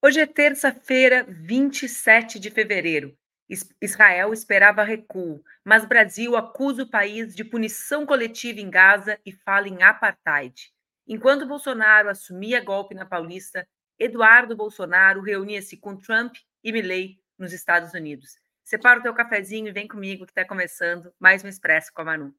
Hoje é terça-feira, 27 de fevereiro. Israel esperava recuo, mas Brasil acusa o país de punição coletiva em Gaza e fala em apartheid. Enquanto Bolsonaro assumia golpe na Paulista, Eduardo Bolsonaro reunia-se com Trump e Milley nos Estados Unidos. Separa o teu cafezinho e vem comigo que está começando mais um Expresso com a Manu.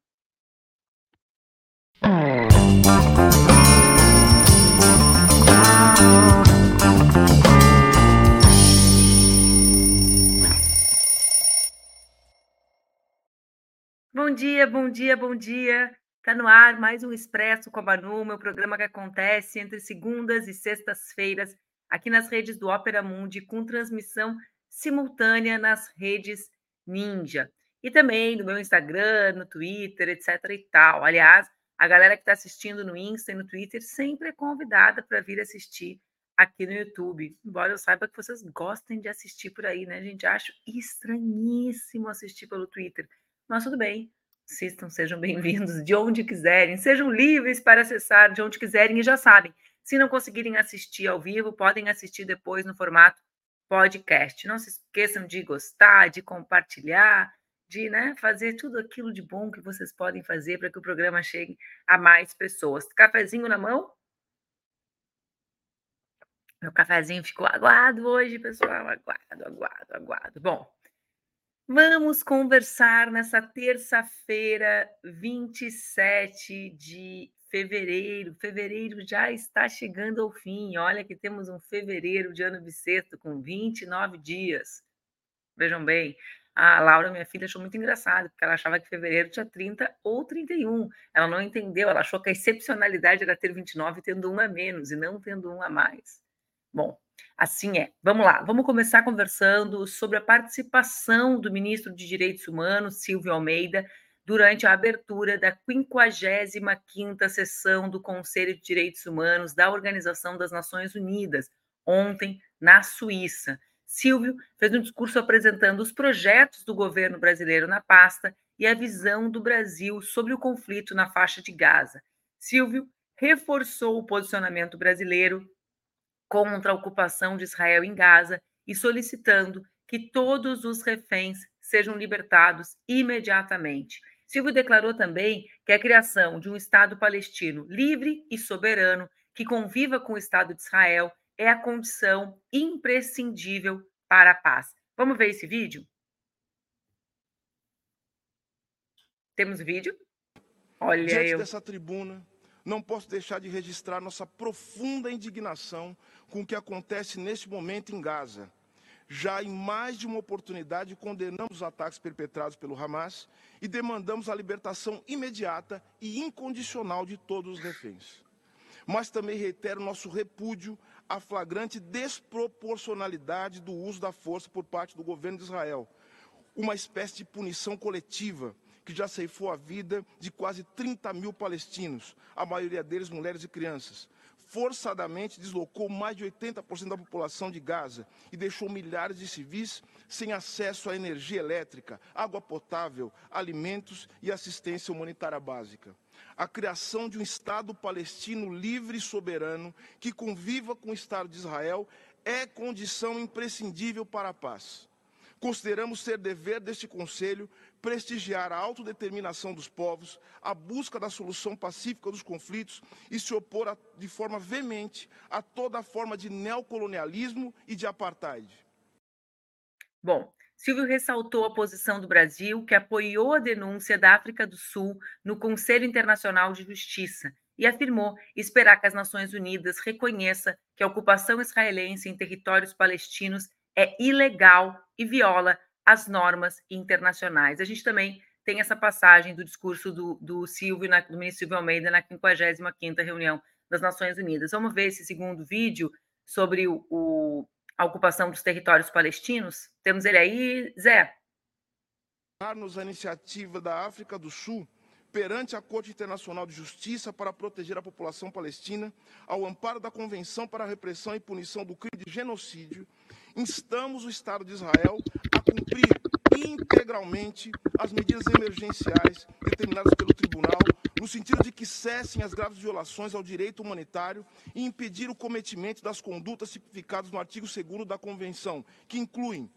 Bom dia, bom dia, bom dia. Está no ar mais um Expresso com a Manu, meu programa que acontece entre segundas e sextas-feiras aqui nas redes do Opera Mundi, com transmissão simultânea nas redes Ninja. E também no meu Instagram, no Twitter, etc e tal. Aliás, a galera que está assistindo no Insta e no Twitter sempre é convidada para vir assistir aqui no YouTube. Embora eu saiba que vocês gostem de assistir por aí, né, gente? Acho estranhíssimo assistir pelo Twitter. Mas tudo bem, assistam, sejam bem-vindos de onde quiserem, sejam livres para acessar de onde quiserem e já sabem, se não conseguirem assistir ao vivo, podem assistir depois no formato podcast. Não se esqueçam de gostar, de compartilhar, de né, fazer tudo aquilo de bom que vocês podem fazer para que o programa chegue a mais pessoas. Cafezinho na mão? Meu cafezinho ficou aguado hoje, pessoal. Aguado, aguado, aguado. Bom, vamos conversar nessa terça-feira, 27 de fevereiro. Fevereiro já está chegando ao fim. Olha que temos um fevereiro de ano bissexto com 29 dias. Vejam bem, a Laura, minha filha, achou muito engraçado, porque ela achava que fevereiro tinha 30 ou 31. Ela não entendeu, ela achou que a excepcionalidade era ter 29 tendo um a menos e não tendo um a mais. Bom, assim é. Vamos lá, vamos começar conversando sobre a participação do ministro de Direitos Humanos, Silvio Almeida, durante a abertura da 55ª sessão do Conselho de Direitos Humanos da Organização das Nações Unidas, ontem na Suíça. Silvio fez um discurso apresentando os projetos do governo brasileiro na pasta e a visão do Brasil sobre o conflito na faixa de Gaza. Silvio reforçou o posicionamento brasileiro contra a ocupação de Israel em Gaza e solicitando que todos os reféns sejam libertados imediatamente. Silvio declarou também que a criação de um Estado palestino livre e soberano que conviva com o Estado de Israel é a condição imprescindível para a paz. Vamos ver esse vídeo? Temos vídeo? Olha Diante eu. dessa tribuna, não posso deixar de registrar nossa profunda indignação com o que acontece neste momento em Gaza já em mais de uma oportunidade condenamos os ataques perpetrados pelo Hamas e demandamos a libertação imediata e incondicional de todos os reféns. Mas também reitero nosso repúdio à flagrante desproporcionalidade do uso da força por parte do governo de Israel, uma espécie de punição coletiva que já ceifou a vida de quase 30 mil palestinos, a maioria deles mulheres e crianças, forçadamente deslocou mais de 80% da população de Gaza e deixou milhares de civis sem acesso à energia elétrica, água potável, alimentos e assistência humanitária básica. A criação de um Estado palestino livre e soberano que conviva com o Estado de Israel é condição imprescindível para a paz. Consideramos ser dever deste Conselho prestigiar a autodeterminação dos povos, a busca da solução pacífica dos conflitos e se opor a, de forma veemente a toda forma de neocolonialismo e de apartheid. Bom, Silvio ressaltou a posição do Brasil, que apoiou a denúncia da África do Sul no Conselho Internacional de Justiça e afirmou esperar que as Nações Unidas reconheça que a ocupação israelense em territórios palestinos é ilegal e viola as normas internacionais. A gente também tem essa passagem do discurso do, do Silvio, na, do ministro Silvio Almeida, na 55ª reunião das Nações Unidas. Vamos ver esse segundo vídeo sobre o, o, a ocupação dos territórios palestinos? Temos ele aí, Zé? Nos a iniciativa da África do Sul perante a Corte Internacional de Justiça para proteger a população palestina, ao amparo da Convenção para a Repressão e Punição do Crime de Genocídio, instamos o Estado de Israel cumprir integralmente as medidas emergenciais determinadas pelo Tribunal, no sentido de que cessem as graves violações ao direito humanitário e impedir o cometimento das condutas tipificadas no artigo 2 da Convenção, que incluem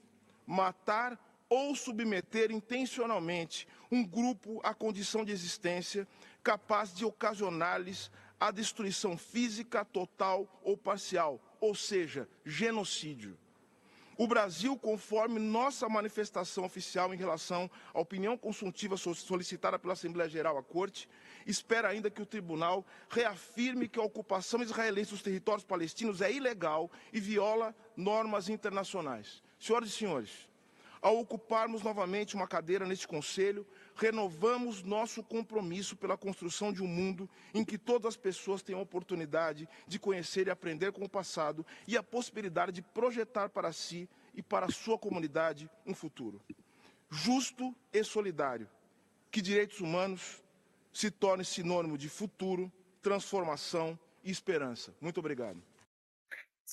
matar ou submeter intencionalmente um grupo à condição de existência capaz de ocasionar-lhes a destruição física total ou parcial, ou seja, genocídio. O Brasil, conforme nossa manifestação oficial em relação à opinião consultiva solicitada pela Assembleia Geral à Corte, espera ainda que o tribunal reafirme que a ocupação israelense dos territórios palestinos é ilegal e viola normas internacionais. Senhoras e senhores, ao ocuparmos novamente uma cadeira neste Conselho, renovamos nosso compromisso pela construção de um mundo em que todas as pessoas tenham a oportunidade de conhecer e aprender com o passado e a possibilidade de projetar para si e para a sua comunidade um futuro justo e solidário. Que direitos humanos se tornem sinônimo de futuro, transformação e esperança. Muito obrigado.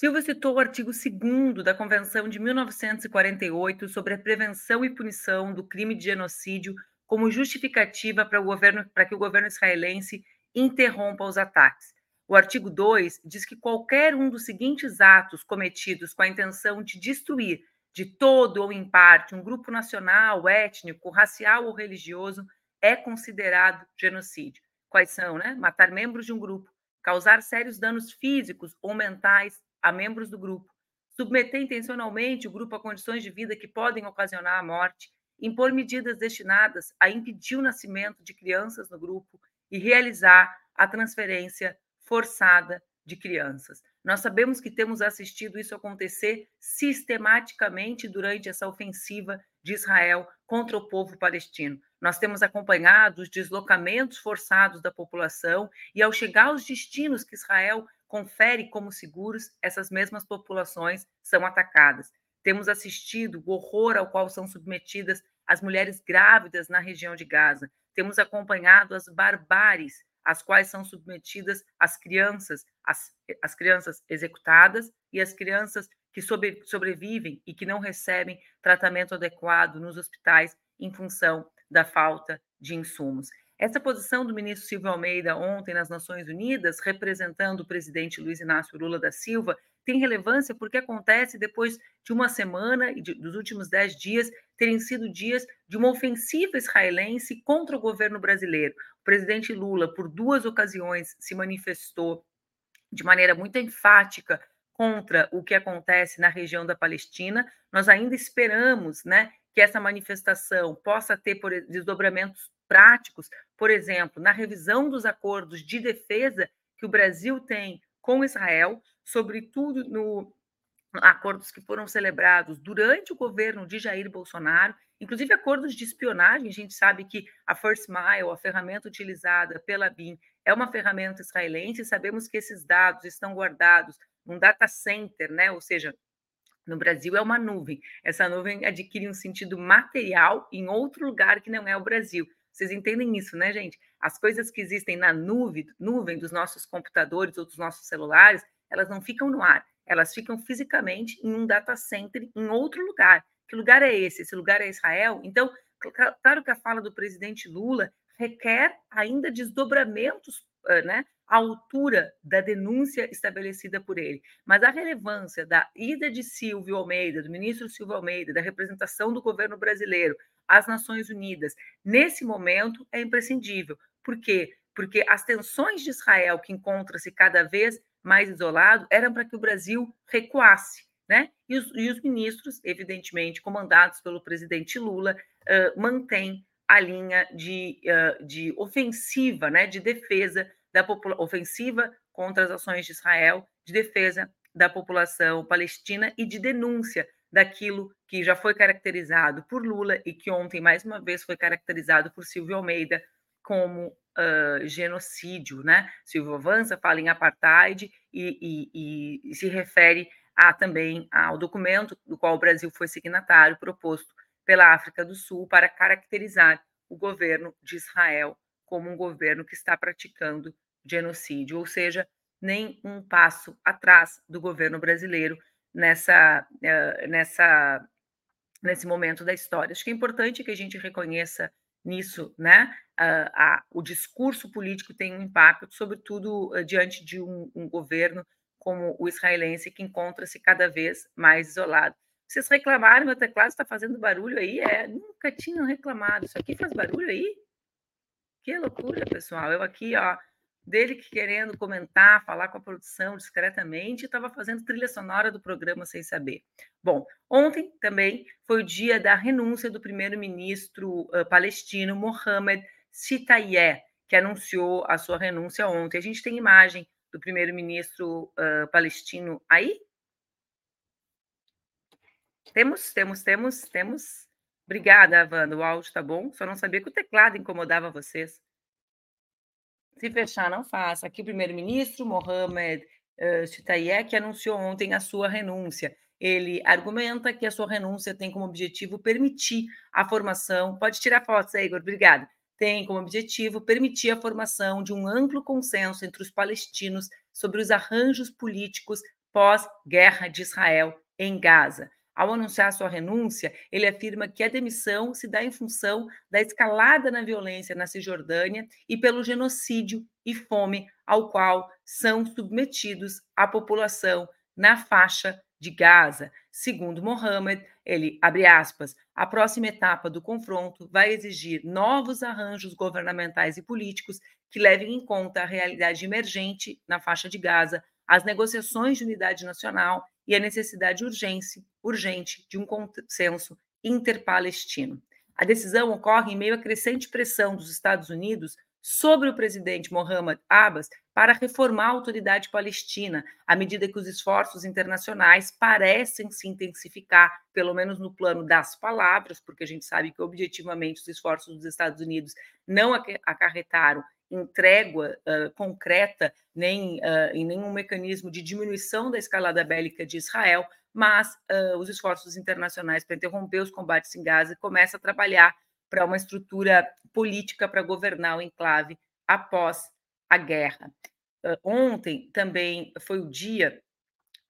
Silva citou o artigo 2 da Convenção de 1948 sobre a prevenção e punição do crime de genocídio como justificativa para, o governo, para que o governo israelense interrompa os ataques. O artigo 2 diz que qualquer um dos seguintes atos cometidos com a intenção de destruir, de todo ou em parte, um grupo nacional, étnico, racial ou religioso é considerado genocídio. Quais são, né? Matar membros de um grupo, causar sérios danos físicos ou mentais a membros do grupo, submeter intencionalmente o grupo a condições de vida que podem ocasionar a morte, impor medidas destinadas a impedir o nascimento de crianças no grupo e realizar a transferência forçada de crianças. Nós sabemos que temos assistido isso acontecer sistematicamente durante essa ofensiva de Israel contra o povo palestino. Nós temos acompanhado os deslocamentos forçados da população e, ao chegar aos destinos que Israel confere como seguros, essas mesmas populações são atacadas. Temos assistido o horror ao qual são submetidas as mulheres grávidas na região de Gaza. Temos acompanhado as barbáries às quais são submetidas as crianças, as, as crianças executadas e as crianças que sobre, sobrevivem e que não recebem tratamento adequado nos hospitais em função da falta de insumos. Essa posição do ministro Silvio Almeida ontem nas Nações Unidas, representando o presidente Luiz Inácio Lula da Silva, tem relevância porque acontece depois de uma semana e de, dos últimos dez dias terem sido dias de uma ofensiva israelense contra o governo brasileiro. O presidente Lula, por duas ocasiões, se manifestou de maneira muito enfática contra o que acontece na região da Palestina. Nós ainda esperamos, né, que essa manifestação possa ter por desdobramentos práticos, por exemplo, na revisão dos acordos de defesa que o Brasil tem com Israel, sobretudo no acordos que foram celebrados durante o governo de Jair Bolsonaro, inclusive acordos de espionagem. A gente sabe que a First Mile, a ferramenta utilizada pela BIM, é uma ferramenta israelense. Sabemos que esses dados estão guardados num data center, né? Ou seja, no Brasil é uma nuvem. Essa nuvem adquire um sentido material em outro lugar que não é o Brasil. Vocês entendem isso, né, gente? As coisas que existem na nuvem, nuvem dos nossos computadores ou dos nossos celulares, elas não ficam no ar, elas ficam fisicamente em um data center em outro lugar. Que lugar é esse? Esse lugar é Israel? Então, claro que a fala do presidente Lula requer ainda desdobramentos, né, à altura da denúncia estabelecida por ele. Mas a relevância da ida de Silvio Almeida, do ministro Silvio Almeida, da representação do governo brasileiro às Nações Unidas, nesse momento, é imprescindível. Por quê? Porque as tensões de Israel, que encontra-se cada vez mais isolado, eram para que o Brasil recuasse. Né? E, os, e os ministros, evidentemente, comandados pelo presidente Lula, uh, mantêm a linha de, uh, de ofensiva, né, de defesa da ofensiva contra as ações de Israel, de defesa da população palestina e de denúncia daquilo que já foi caracterizado por Lula e que ontem, mais uma vez, foi caracterizado por Silvio Almeida como uh, genocídio. Né? Silvio avança, fala em apartheid e, e, e se refere a, também ao documento do qual o Brasil foi signatário, proposto pela África do Sul, para caracterizar o governo de Israel como um governo que está praticando genocídio, ou seja, nem um passo atrás do governo brasileiro nessa, nessa nesse momento da história. Acho que é importante que a gente reconheça nisso, né? A, a, o discurso político tem um impacto, sobretudo uh, diante de um, um, governo como o israelense, que encontra-se cada vez mais isolado. Vocês reclamaram, meu teclado está fazendo barulho aí? É, nunca tinham reclamado. Isso aqui faz barulho aí? Que loucura, pessoal. Eu aqui, ó, dele querendo comentar, falar com a produção discretamente, estava fazendo trilha sonora do programa sem saber. Bom, ontem também foi o dia da renúncia do primeiro-ministro uh, palestino Mohamed Sitayeh, que anunciou a sua renúncia ontem. A gente tem imagem do primeiro-ministro uh, palestino aí? Temos, temos, temos, temos. Obrigada, Wanda. O áudio está bom. Só não sabia que o teclado incomodava vocês. Se fechar, não faça. Aqui o primeiro-ministro, Mohamed uh, anunciou ontem a sua renúncia. Ele argumenta que a sua renúncia tem como objetivo permitir a formação. Pode tirar fotos aí, Igor, obrigada. Tem como objetivo permitir a formação de um amplo consenso entre os palestinos sobre os arranjos políticos pós-guerra de Israel em Gaza. Ao anunciar sua renúncia, ele afirma que a demissão se dá em função da escalada na violência na Cisjordânia e pelo genocídio e fome ao qual são submetidos a população na faixa de Gaza. Segundo Mohammed, ele abre aspas, a próxima etapa do confronto vai exigir novos arranjos governamentais e políticos que levem em conta a realidade emergente na faixa de Gaza, as negociações de unidade nacional e a necessidade urgente, urgente de um consenso interpalestino. A decisão ocorre em meio à crescente pressão dos Estados Unidos sobre o presidente Mohamed Abbas para reformar a autoridade palestina, à medida que os esforços internacionais parecem se intensificar, pelo menos no plano das palavras, porque a gente sabe que objetivamente os esforços dos Estados Unidos não acarretaram em trégua uh, concreta, nem uh, em nenhum mecanismo de diminuição da escalada bélica de Israel, mas uh, os esforços internacionais para interromper os combates em Gaza começam a trabalhar para uma estrutura política para governar o enclave após a guerra. ontem também foi o dia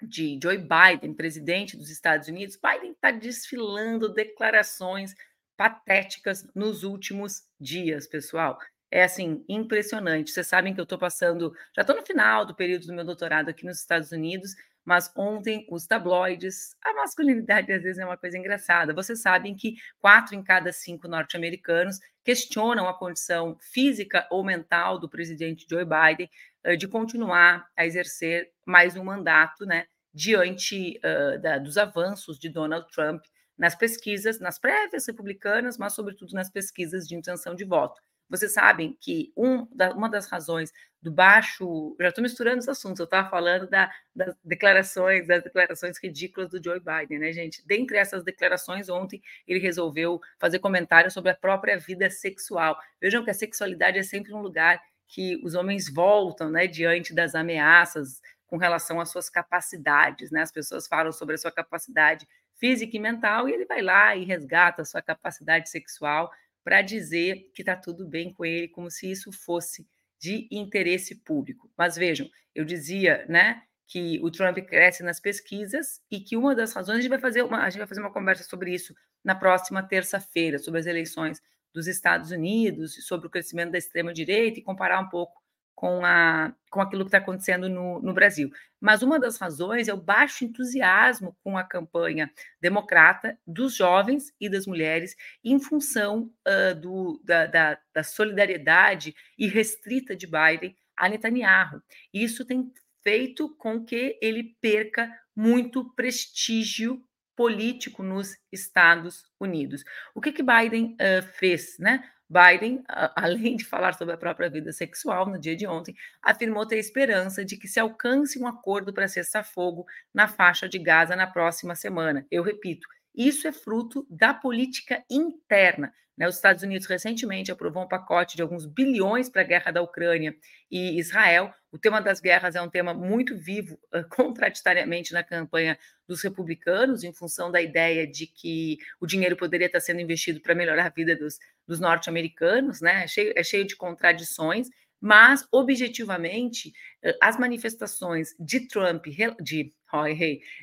de Joe Biden, presidente dos Estados Unidos. Biden está desfilando declarações patéticas nos últimos dias, pessoal é assim, impressionante. Vocês sabem que eu estou passando, já estou no final do período do meu doutorado aqui nos Estados Unidos, mas ontem os tabloides, a masculinidade às vezes é uma coisa engraçada. Vocês sabem que quatro em cada cinco norte-americanos questionam a condição física ou mental do presidente Joe Biden uh, de continuar a exercer mais um mandato, né, diante uh, da, dos avanços de Donald Trump nas pesquisas, nas prévias republicanas, mas sobretudo nas pesquisas de intenção de voto. Vocês sabem que um da, uma das razões do baixo. Já estou misturando os assuntos, eu estava falando da, das declarações, das declarações ridículas do Joe Biden, né, gente? Dentre essas declarações, ontem ele resolveu fazer comentários sobre a própria vida sexual. Vejam que a sexualidade é sempre um lugar que os homens voltam, né, diante das ameaças com relação às suas capacidades, né? As pessoas falam sobre a sua capacidade física e mental e ele vai lá e resgata a sua capacidade sexual para dizer que está tudo bem com ele, como se isso fosse de interesse público. Mas vejam, eu dizia, né, que o Trump cresce nas pesquisas e que uma das razões a gente vai fazer uma, a gente vai fazer uma conversa sobre isso na próxima terça-feira, sobre as eleições dos Estados Unidos, sobre o crescimento da extrema direita e comparar um pouco com, a, com aquilo que está acontecendo no, no, Brasil. Mas uma das razões é o baixo entusiasmo com a campanha democrata dos jovens e das mulheres em função uh, do, da, da, da solidariedade irrestrita de Biden a Netanyahu. Isso tem feito com que ele perca muito prestígio político nos Estados Unidos. O que que Biden uh, fez, né? Biden, além de falar sobre a própria vida sexual no dia de ontem, afirmou ter esperança de que se alcance um acordo para cessar fogo na faixa de Gaza na próxima semana. Eu repito, isso é fruto da política interna. Né? Os Estados Unidos recentemente aprovou um pacote de alguns bilhões para a guerra da Ucrânia e Israel. O tema das guerras é um tema muito vivo, uh, contraditoriamente, na campanha dos republicanos, em função da ideia de que o dinheiro poderia estar sendo investido para melhorar a vida dos, dos norte-americanos, né? É cheio, é cheio de contradições mas objetivamente as manifestações de Trump, de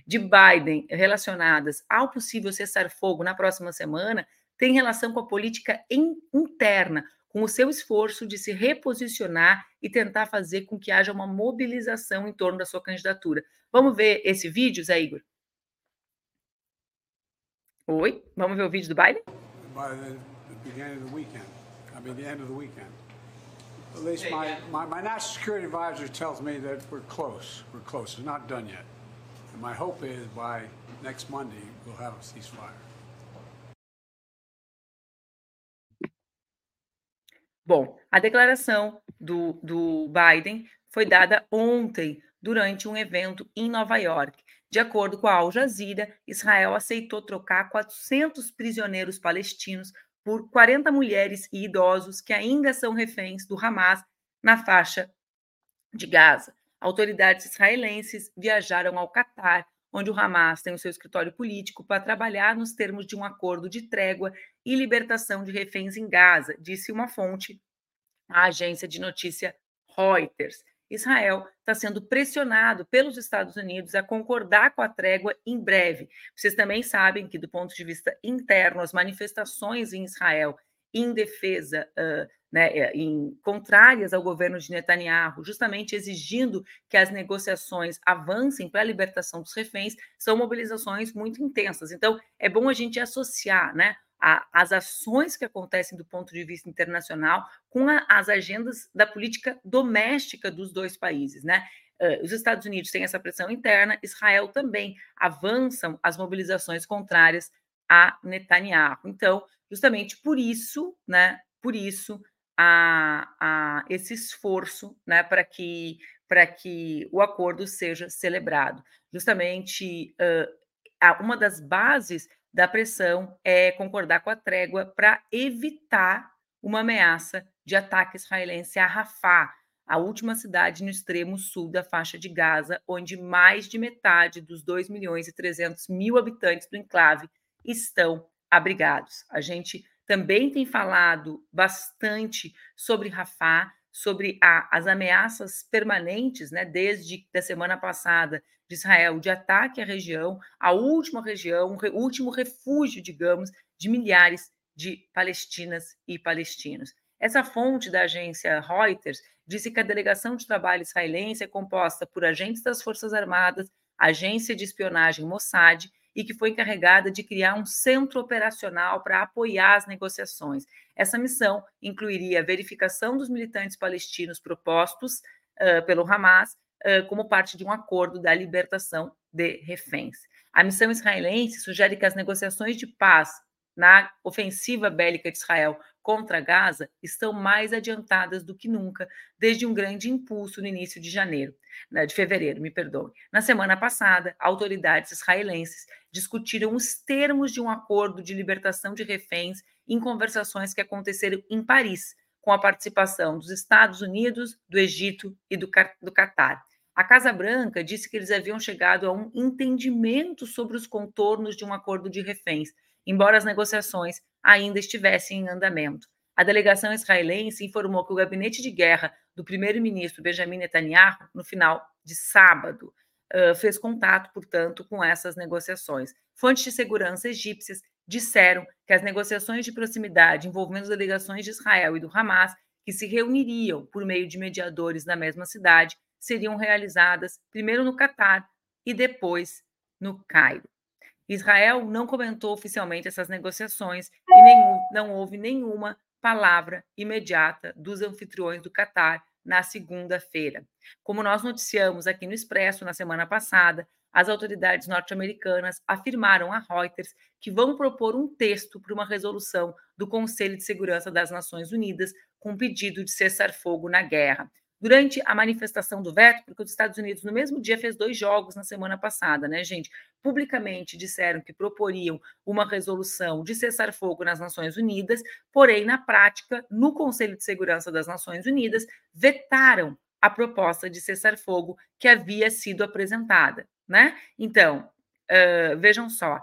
de Biden relacionadas ao possível cessar-fogo na próxima semana tem relação com a política interna, com o seu esforço de se reposicionar e tentar fazer com que haja uma mobilização em torno da sua candidatura. Vamos ver esse vídeo, Zé Igor? Oi, vamos ver o vídeo do Biden? By the, beginning of the weekend. I mean, the end of the weekend. At least my, my, my national security advisor tells me that we're close. We're close. It's not done yet. And my hope is by next Monday, we'll have a ceasefire. Bom, a declaração do, do Biden foi dada ontem, durante um evento em Nova York. De acordo com a Al Jazeera, Israel aceitou trocar 400 prisioneiros palestinos por 40 mulheres e idosos que ainda são reféns do Hamas na faixa de Gaza. Autoridades israelenses viajaram ao Catar, onde o Hamas tem o seu escritório político, para trabalhar nos termos de um acordo de trégua e libertação de reféns em Gaza, disse uma fonte à agência de notícia Reuters. Israel está sendo pressionado pelos Estados Unidos a concordar com a trégua em breve. Vocês também sabem que, do ponto de vista interno, as manifestações em Israel em defesa, uh, né, em contrárias ao governo de Netanyahu, justamente exigindo que as negociações avancem para a libertação dos reféns, são mobilizações muito intensas. Então, é bom a gente associar, né? a, as ações que acontecem do ponto de vista internacional com a, as agendas da política doméstica dos dois países, né? Uh, os Estados Unidos têm essa pressão interna, Israel também avançam as mobilizações contrárias a Netanyahu. Então, justamente por isso, né? Por isso a, a esse esforço, né? Para que para que o acordo seja celebrado. Justamente uh, uma das bases da pressão é concordar com a trégua para evitar uma ameaça de ataque israelense a Rafah, a última cidade no extremo sul da faixa de Gaza, onde mais de metade dos 2 milhões e 300 mil habitantes do enclave estão abrigados. A gente também tem falado bastante sobre Rafah, sobre a, as ameaças permanentes, né, desde a semana passada, de Israel de ataque à região, a última região, o último refúgio, digamos, de milhares de palestinas e palestinos. Essa fonte da agência Reuters disse que a delegação de trabalho israelense é composta por agentes das Forças Armadas, agência de espionagem Mossad e que foi encarregada de criar um centro operacional para apoiar as negociações. Essa missão incluiria a verificação dos militantes palestinos propostos uh, pelo Hamas como parte de um acordo da libertação de reféns. A missão israelense sugere que as negociações de paz na ofensiva bélica de Israel contra Gaza estão mais adiantadas do que nunca, desde um grande impulso no início de janeiro, né, de fevereiro, me perdoe. Na semana passada, autoridades israelenses discutiram os termos de um acordo de libertação de reféns em conversações que aconteceram em Paris, com a participação dos Estados Unidos, do Egito e do, do Catar. A Casa Branca disse que eles haviam chegado a um entendimento sobre os contornos de um acordo de reféns, embora as negociações ainda estivessem em andamento. A delegação israelense informou que o gabinete de guerra do primeiro-ministro Benjamin Netanyahu, no final de sábado, fez contato, portanto, com essas negociações. Fontes de segurança egípcias disseram que as negociações de proximidade envolvendo as delegações de Israel e do Hamas, que se reuniriam por meio de mediadores na mesma cidade, seriam realizadas primeiro no Catar e depois no Cairo. Israel não comentou oficialmente essas negociações e não houve nenhuma palavra imediata dos anfitriões do Catar na segunda-feira. Como nós noticiamos aqui no Expresso na semana passada, as autoridades norte-americanas afirmaram a Reuters que vão propor um texto para uma resolução do Conselho de Segurança das Nações Unidas com pedido de cessar fogo na guerra. Durante a manifestação do veto, porque os Estados Unidos no mesmo dia fez dois jogos na semana passada, né, gente? Publicamente disseram que proporiam uma resolução de cessar fogo nas Nações Unidas, porém, na prática, no Conselho de Segurança das Nações Unidas, vetaram a proposta de cessar fogo que havia sido apresentada né? Então, uh, vejam só,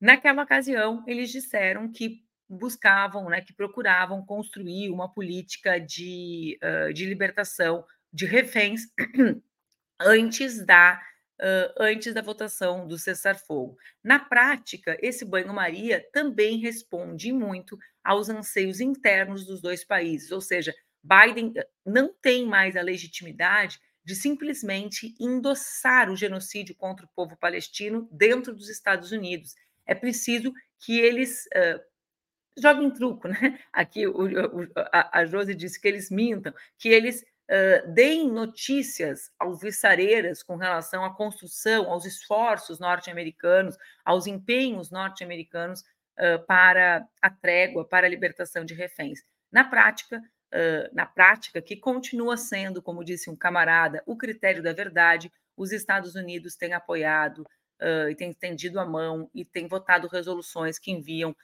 naquela ocasião eles disseram que buscavam, né, que procuravam construir uma política de, uh, de libertação de reféns antes da uh, antes da votação do cessar-fogo. Na prática, esse banho-maria também responde muito aos anseios internos dos dois países, ou seja, Biden não tem mais a legitimidade de simplesmente endossar o genocídio contra o povo palestino dentro dos Estados Unidos. É preciso que eles uh, joguem truco, né? Aqui o, o, a, Josi disse que eles mintam, que eles uh, deem notícias alvissareiras com relação à construção, aos esforços norte-americanos, aos empenhos norte-americanos uh, para a trégua, para a libertação de reféns. Na prática, uh, na prática, que continua sendo, como disse um camarada, o critério da verdade, os Estados Unidos têm apoiado e têm estendido a mão e têm votado resoluções que enviam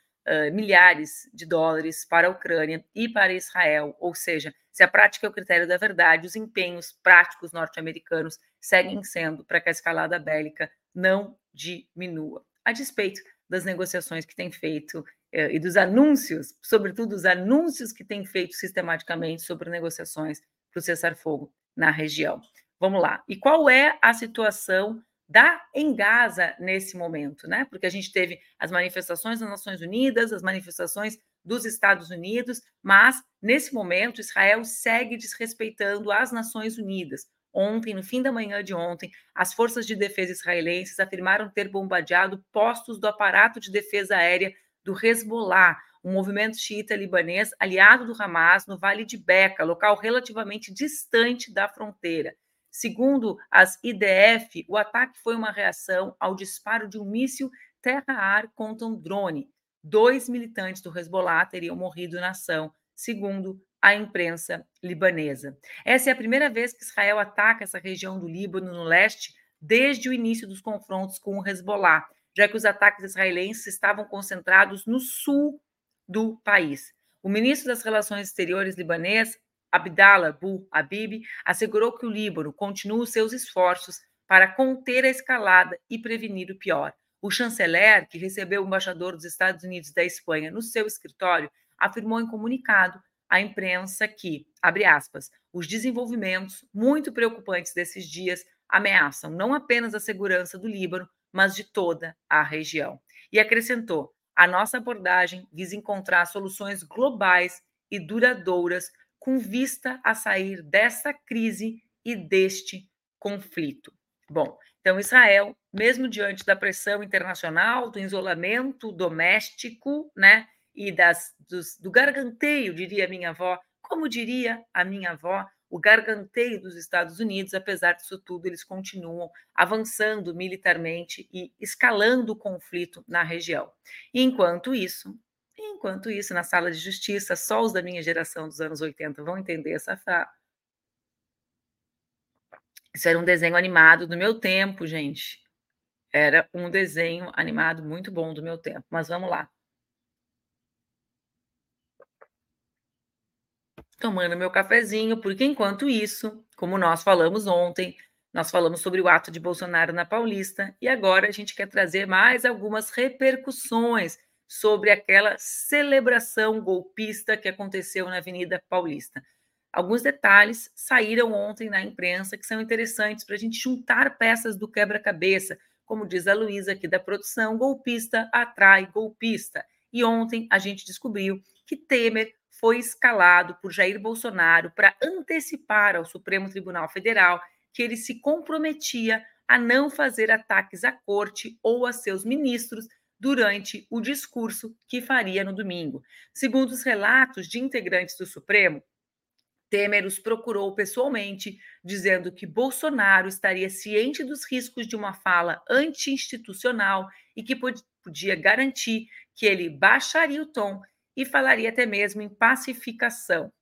Milhares de dólares para a Ucrânia e para Israel, ou seja, se a prática é o critério da verdade, os empenhos práticos norte-americanos seguem sendo para que a escalada bélica não diminua, a despeito das negociações que tem feito e dos anúncios, sobretudo os anúncios que tem feito sistematicamente sobre negociações para o cessar-fogo na região. Vamos lá. E qual é a situação da em Gaza nesse momento, né? Porque a gente teve as manifestações das Nações Unidas, as manifestações dos Estados Unidos, mas nesse momento Israel segue desrespeitando as Nações Unidas. Ontem, no fim da manhã de ontem, as forças de defesa israelenses afirmaram ter bombardeado postos do aparato de defesa aérea do Hezbollah, um movimento xiita libanês aliado do Hamas no Vale de Beca, local relativamente distante da fronteira. Segundo as IDF, o ataque foi uma reação ao disparo de um míssil terra-ar contra um drone. Dois militantes do Hezbollah teriam morrido na ação, segundo a imprensa libanesa. Essa é a primeira vez que Israel ataca essa região do Líbano, no leste, desde o início dos confrontos com o Hezbollah, já que os ataques israelenses estavam concentrados no sul do país. O ministro das Relações Exteriores libanês, Abdallah Bu Habib, assegurou que o Líbano continua os seus esforços para conter a escalada e prevenir o pior. O chanceler, que recebeu o embaixador dos Estados Unidos da Espanha no seu escritório, afirmou em comunicado à imprensa que, abre aspas, os desenvolvimentos muito preocupantes desses dias ameaçam não apenas a segurança do Líbano, mas de toda a região. E acrescentou: a nossa abordagem visa encontrar soluções globais e duradouras com vista a sair dessa crise e deste conflito. Bom, então, Israel, mesmo diante da pressão internacional, do isolamento doméstico, né, e das, dos, do garganteio, diria minha avó, como diria a minha avó, o garganteio dos Estados Unidos, apesar disso tudo, eles continuam avançando militarmente e escalando o conflito na região. Enquanto isso, enquanto isso, na sala de justiça, só os da minha geração dos anos 80 vão entender essa fala isso era um desenho animado do meu tempo, gente. Era um desenho animado muito bom do meu tempo. Mas vamos lá. Tomando meu cafezinho, porque enquanto isso, como nós falamos ontem, nós falamos sobre o ato de Bolsonaro na Paulista e agora a gente quer trazer mais algumas repercussões sobre aquela celebração golpista que aconteceu na Avenida Paulista. Alguns detalhes saíram ontem na imprensa que são interessantes para a gente juntar peças do quebra-cabeça. Como diz a Luísa aqui da produção, golpista atrai golpista. E ontem a gente descobriu que Temer foi escalado por Jair Bolsonaro para antecipar ao Supremo Tribunal Federal que ele se comprometia a não fazer ataques à corte ou a seus ministros durante o discurso que faria no domingo. Segundo os relatos de integrantes do Supremo, Temer os procurou pessoalmente, dizendo que Bolsonaro estaria ciente dos riscos de uma fala anti-institucional e que podia garantir que ele baixaria o tom e falaria até mesmo em pacificação.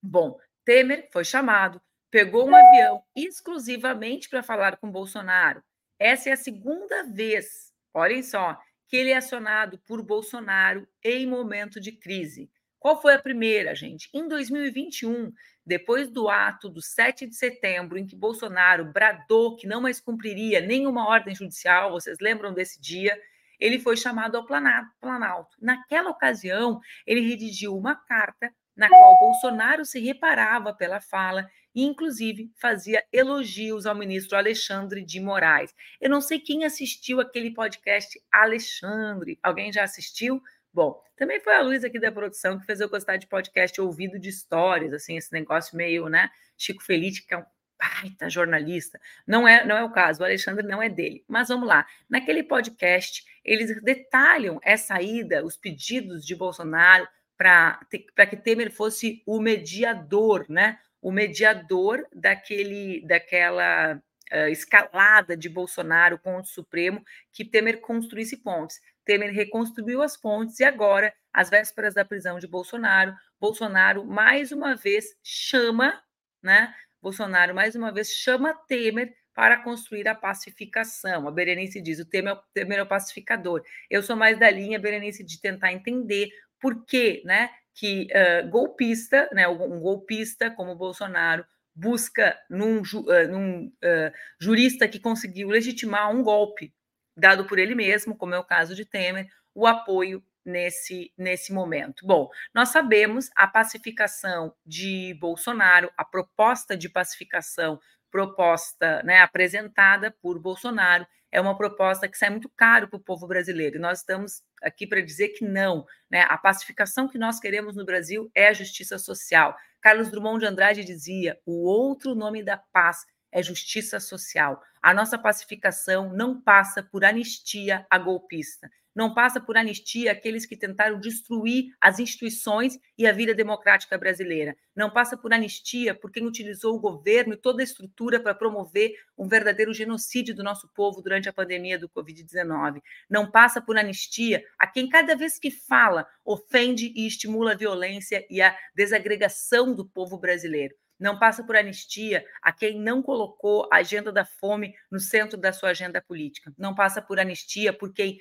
Bom, Temer foi chamado, pegou um avião exclusivamente para falar com Bolsonaro. Essa é a segunda vez, olhem só, que ele é acionado por Bolsonaro em momento de crise. Qual foi a primeira, gente? Em 2021, depois do ato do 7 de setembro, em que Bolsonaro bradou que não mais cumpriria nenhuma ordem judicial, vocês lembram desse dia? Ele foi chamado ao Planalto. Naquela ocasião, ele redigiu uma carta na qual Bolsonaro se reparava pela fala e, inclusive, fazia elogios ao ministro Alexandre de Moraes. Eu não sei quem assistiu aquele podcast Alexandre. Alguém já assistiu? Bom, também foi a Luísa aqui da produção que fez eu gostar de podcast ouvido de histórias, assim, esse negócio meio, né? Chico Felice, que é um baita jornalista. Não é, não é o caso, o Alexandre não é dele. Mas vamos lá. Naquele podcast, eles detalham essa ida, os pedidos de Bolsonaro para que Temer fosse o mediador, né? O mediador daquele, daquela uh, escalada de Bolsonaro com o Supremo, que Temer construísse pontes. Temer reconstruiu as pontes e agora, às vésperas da prisão de Bolsonaro, Bolsonaro mais uma vez chama, né? Bolsonaro mais uma vez chama Temer para construir a pacificação. A Berenice diz: o Temer, é Temer é o pacificador. Eu sou mais da linha, Berenice, de tentar entender por que, né, que uh, golpista, né, um golpista como Bolsonaro busca num, uh, num uh, jurista que conseguiu legitimar um golpe dado por ele mesmo, como é o caso de Temer, o apoio nesse, nesse momento. Bom, nós sabemos a pacificação de Bolsonaro, a proposta de pacificação proposta, né, apresentada por Bolsonaro, é uma proposta que sai muito caro para o povo brasileiro. E nós estamos aqui para dizer que não. Né? A pacificação que nós queremos no Brasil é a justiça social. Carlos Drummond de Andrade dizia: o outro nome da paz é justiça social. A nossa pacificação não passa por anistia a golpista não passa por anistia aqueles que tentaram destruir as instituições e a vida democrática brasileira. Não passa por anistia por quem utilizou o governo e toda a estrutura para promover um verdadeiro genocídio do nosso povo durante a pandemia do Covid-19. Não passa por anistia a quem, cada vez que fala, ofende e estimula a violência e a desagregação do povo brasileiro não passa por anistia a quem não colocou a agenda da fome no centro da sua agenda política. Não passa por anistia por quem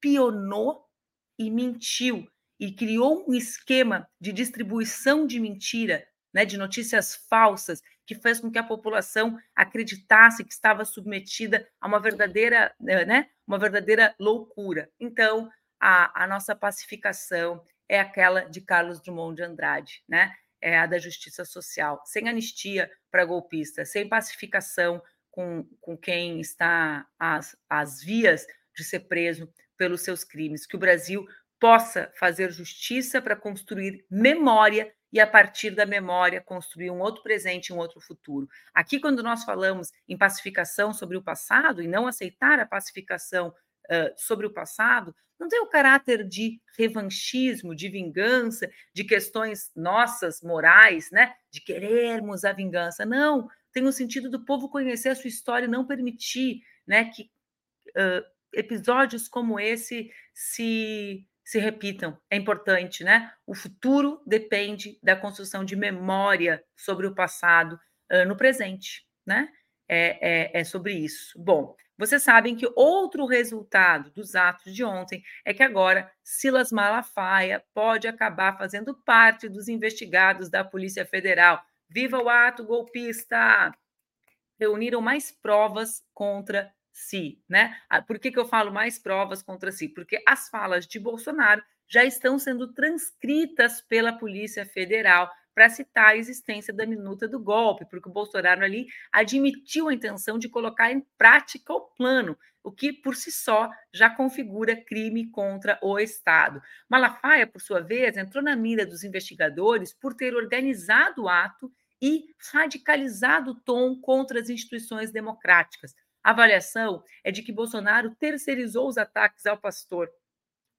espionou e mentiu e criou um esquema de distribuição de mentira, né, de notícias falsas, que fez com que a população acreditasse que estava submetida a uma verdadeira, né, uma verdadeira loucura. Então, a, a nossa pacificação é aquela de Carlos Drummond de Andrade, né? É a da justiça social, sem anistia para golpistas, sem pacificação com, com quem está às, às vias de ser preso, pelos seus crimes, que o Brasil possa fazer justiça para construir memória e, a partir da memória, construir um outro presente, um outro futuro. Aqui, quando nós falamos em pacificação sobre o passado e não aceitar a pacificação uh, sobre o passado, não tem o caráter de revanchismo, de vingança, de questões nossas, morais, né? de querermos a vingança. Não, tem o sentido do povo conhecer a sua história e não permitir né, que. Uh, episódios como esse se, se repitam. É importante, né? O futuro depende da construção de memória sobre o passado uh, no presente, né? É, é, é sobre isso. Bom, vocês sabem que outro resultado dos atos de ontem é que agora Silas Malafaia pode acabar fazendo parte dos investigados da Polícia Federal. Viva o ato golpista! Reuniram mais provas contra si, né? Ah, por que, que eu falo mais provas contra si? Porque as falas de Bolsonaro já estão sendo transcritas pela Polícia Federal para citar a existência da minuta do golpe, porque o Bolsonaro ali admitiu a intenção de colocar em prática o plano, o que por si só já configura crime contra o Estado. Malafaia, por sua vez, entrou na mira dos investigadores por ter organizado o ato e radicalizado o tom contra as instituições democráticas. A avaliação é de que Bolsonaro terceirizou os ataques ao pastor,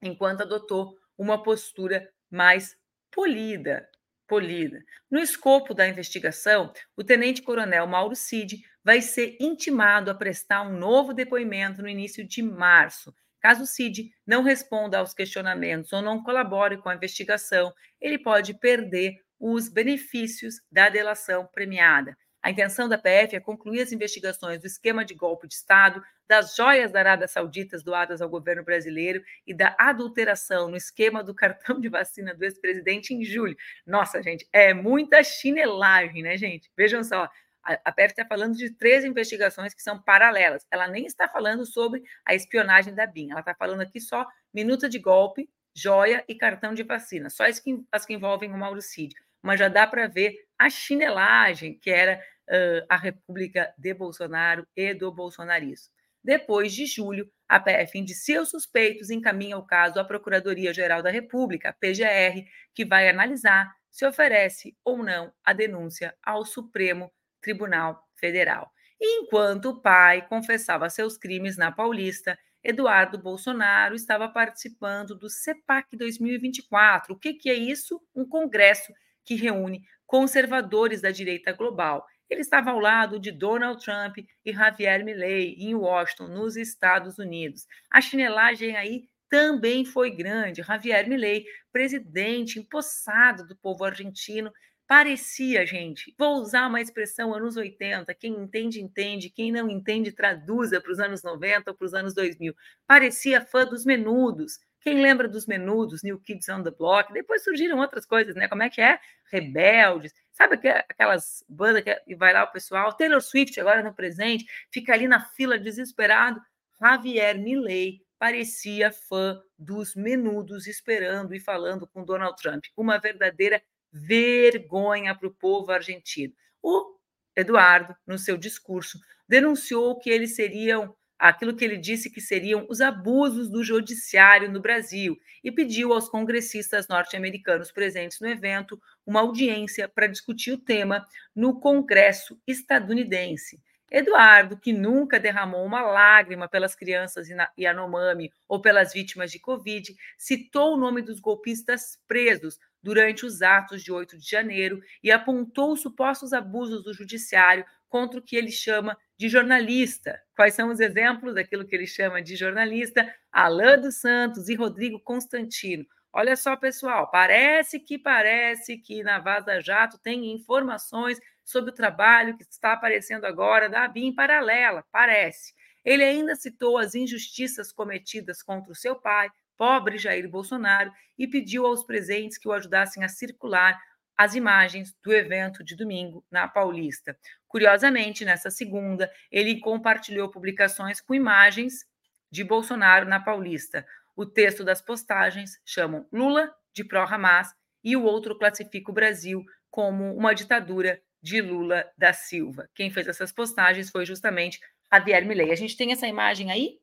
enquanto adotou uma postura mais polida. polida. No escopo da investigação, o tenente-coronel Mauro Cid vai ser intimado a prestar um novo depoimento no início de março. Caso Cid não responda aos questionamentos ou não colabore com a investigação, ele pode perder os benefícios da delação premiada. A intenção da PF é concluir as investigações do esquema de golpe de Estado, das joias da Arábia Saudita doadas ao governo brasileiro e da adulteração no esquema do cartão de vacina do ex-presidente em julho. Nossa, gente, é muita chinelagem, né, gente? Vejam só, a PF está falando de três investigações que são paralelas. Ela nem está falando sobre a espionagem da BIM. Ela está falando aqui só minuta de golpe, joia e cartão de vacina. Só as que, as que envolvem o Mauro Cid. Mas já dá para ver a chinelagem que era uh, a República de Bolsonaro e do bolsonarismo. Depois de julho, a PF indiciou suspeitos e encaminha o caso à Procuradoria-Geral da República, PGR, que vai analisar se oferece ou não a denúncia ao Supremo Tribunal Federal. Enquanto o pai confessava seus crimes na Paulista, Eduardo Bolsonaro estava participando do CEPAC 2024. O que, que é isso? Um congresso que reúne conservadores da direita global. Ele estava ao lado de Donald Trump e Javier Milei em Washington, nos Estados Unidos. A chinelagem aí também foi grande. Javier Milei, presidente empossado do povo argentino, parecia, gente, vou usar uma expressão anos 80, quem entende, entende, quem não entende, traduza para os anos 90 ou para os anos 2000. Parecia fã dos menudos. Quem lembra dos menudos, New Kids on the Block? Depois surgiram outras coisas, né? Como é que é? Rebeldes. Sabe aquelas bandas que vai lá o pessoal? Taylor Swift, agora no presente, fica ali na fila desesperado. Javier Milei parecia fã dos menudos, esperando e falando com Donald Trump. Uma verdadeira vergonha para o povo argentino. O Eduardo, no seu discurso, denunciou que eles seriam aquilo que ele disse que seriam os abusos do judiciário no Brasil e pediu aos congressistas norte-americanos presentes no evento uma audiência para discutir o tema no Congresso estadunidense. Eduardo, que nunca derramou uma lágrima pelas crianças Yanomami ou pelas vítimas de Covid, citou o nome dos golpistas presos durante os atos de 8 de janeiro e apontou os supostos abusos do judiciário contra o que ele chama de jornalista. Quais são os exemplos daquilo que ele chama de jornalista? Alain dos Santos e Rodrigo Constantino. Olha só, pessoal, parece que parece que na Vaza Jato tem informações sobre o trabalho que está aparecendo agora da BIM paralela, parece. Ele ainda citou as injustiças cometidas contra o seu pai, pobre Jair Bolsonaro e pediu aos presentes que o ajudassem a circular as imagens do evento de domingo na Paulista. Curiosamente, nessa segunda, ele compartilhou publicações com imagens de Bolsonaro na Paulista. O texto das postagens chamam Lula de pró-Hamas e o outro classifica o Brasil como uma ditadura de Lula da Silva. Quem fez essas postagens foi justamente Javier Milei. A gente tem essa imagem aí?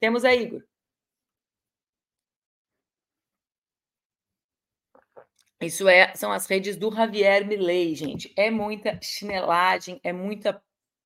Temos aí, Igor. Isso é, são as redes do Javier Milei, gente. É muita chinelagem, é muita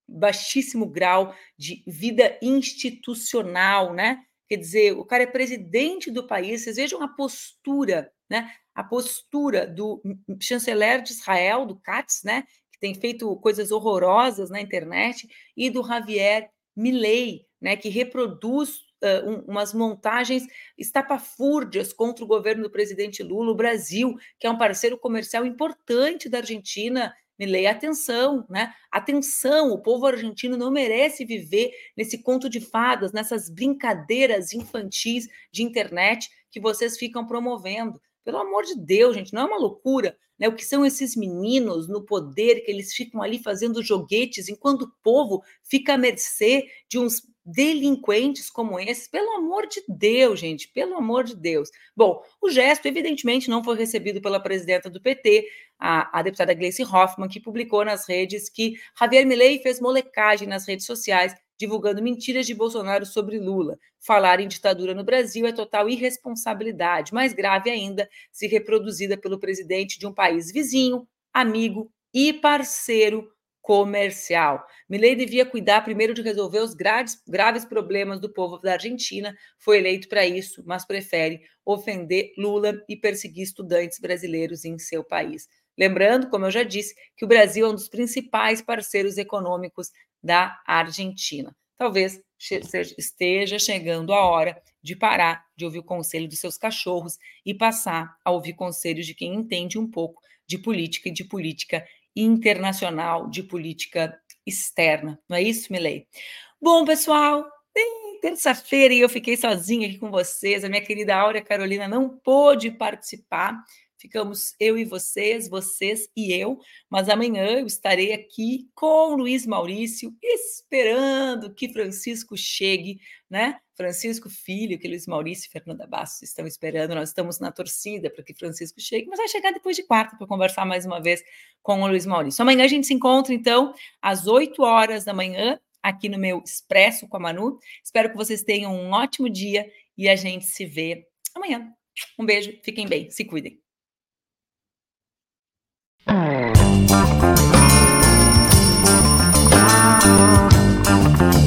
baixíssimo grau de vida institucional, né? Quer dizer, o cara é presidente do país. Vocês vejam a postura, né? A postura do chanceler de Israel, do Katz, né? Que tem feito coisas horrorosas na internet, e do Javier Milei, né? Que reproduz uh, um, umas montagens estapafúrdias contra o governo do presidente Lula, o Brasil, que é um parceiro comercial importante da Argentina. Me leia atenção, né? Atenção, o povo argentino não merece viver nesse conto de fadas, nessas brincadeiras infantis de internet que vocês ficam promovendo. Pelo amor de Deus, gente, não é uma loucura. Né? O que são esses meninos no poder que eles ficam ali fazendo joguetes enquanto o povo fica à mercê de uns delinquentes como esses, pelo amor de Deus, gente, pelo amor de Deus. Bom, o gesto, evidentemente, não foi recebido pela presidenta do PT, a, a deputada Gleice Hoffmann, que publicou nas redes que Javier Milei fez molecagem nas redes sociais, divulgando mentiras de Bolsonaro sobre Lula. Falar em ditadura no Brasil é total irresponsabilidade, mais grave ainda, se reproduzida pelo presidente de um país vizinho, amigo e parceiro comercial. Milei devia cuidar primeiro de resolver os graves, graves problemas do povo da Argentina, foi eleito para isso, mas prefere ofender Lula e perseguir estudantes brasileiros em seu país. Lembrando, como eu já disse, que o Brasil é um dos principais parceiros econômicos da Argentina. Talvez esteja chegando a hora de parar de ouvir o conselho dos seus cachorros e passar a ouvir conselhos de quem entende um pouco de política e de política internacional de política externa. Não é isso, Milei? Bom, pessoal, terça-feira e eu fiquei sozinha aqui com vocês. A minha querida Áurea Carolina não pôde participar, ficamos eu e vocês, vocês e eu, mas amanhã eu estarei aqui com o Luiz Maurício, esperando que Francisco chegue, né? Francisco Filho, que Luiz Maurício e Fernanda Bastos estão esperando, nós estamos na torcida para que Francisco chegue, mas vai chegar depois de quarta para conversar mais uma vez com o Luiz Maurício. Amanhã a gente se encontra, então, às 8 horas da manhã, aqui no meu Expresso com a Manu. Espero que vocês tenham um ótimo dia e a gente se vê amanhã. Um beijo, fiquem bem, se cuidem. Thank you.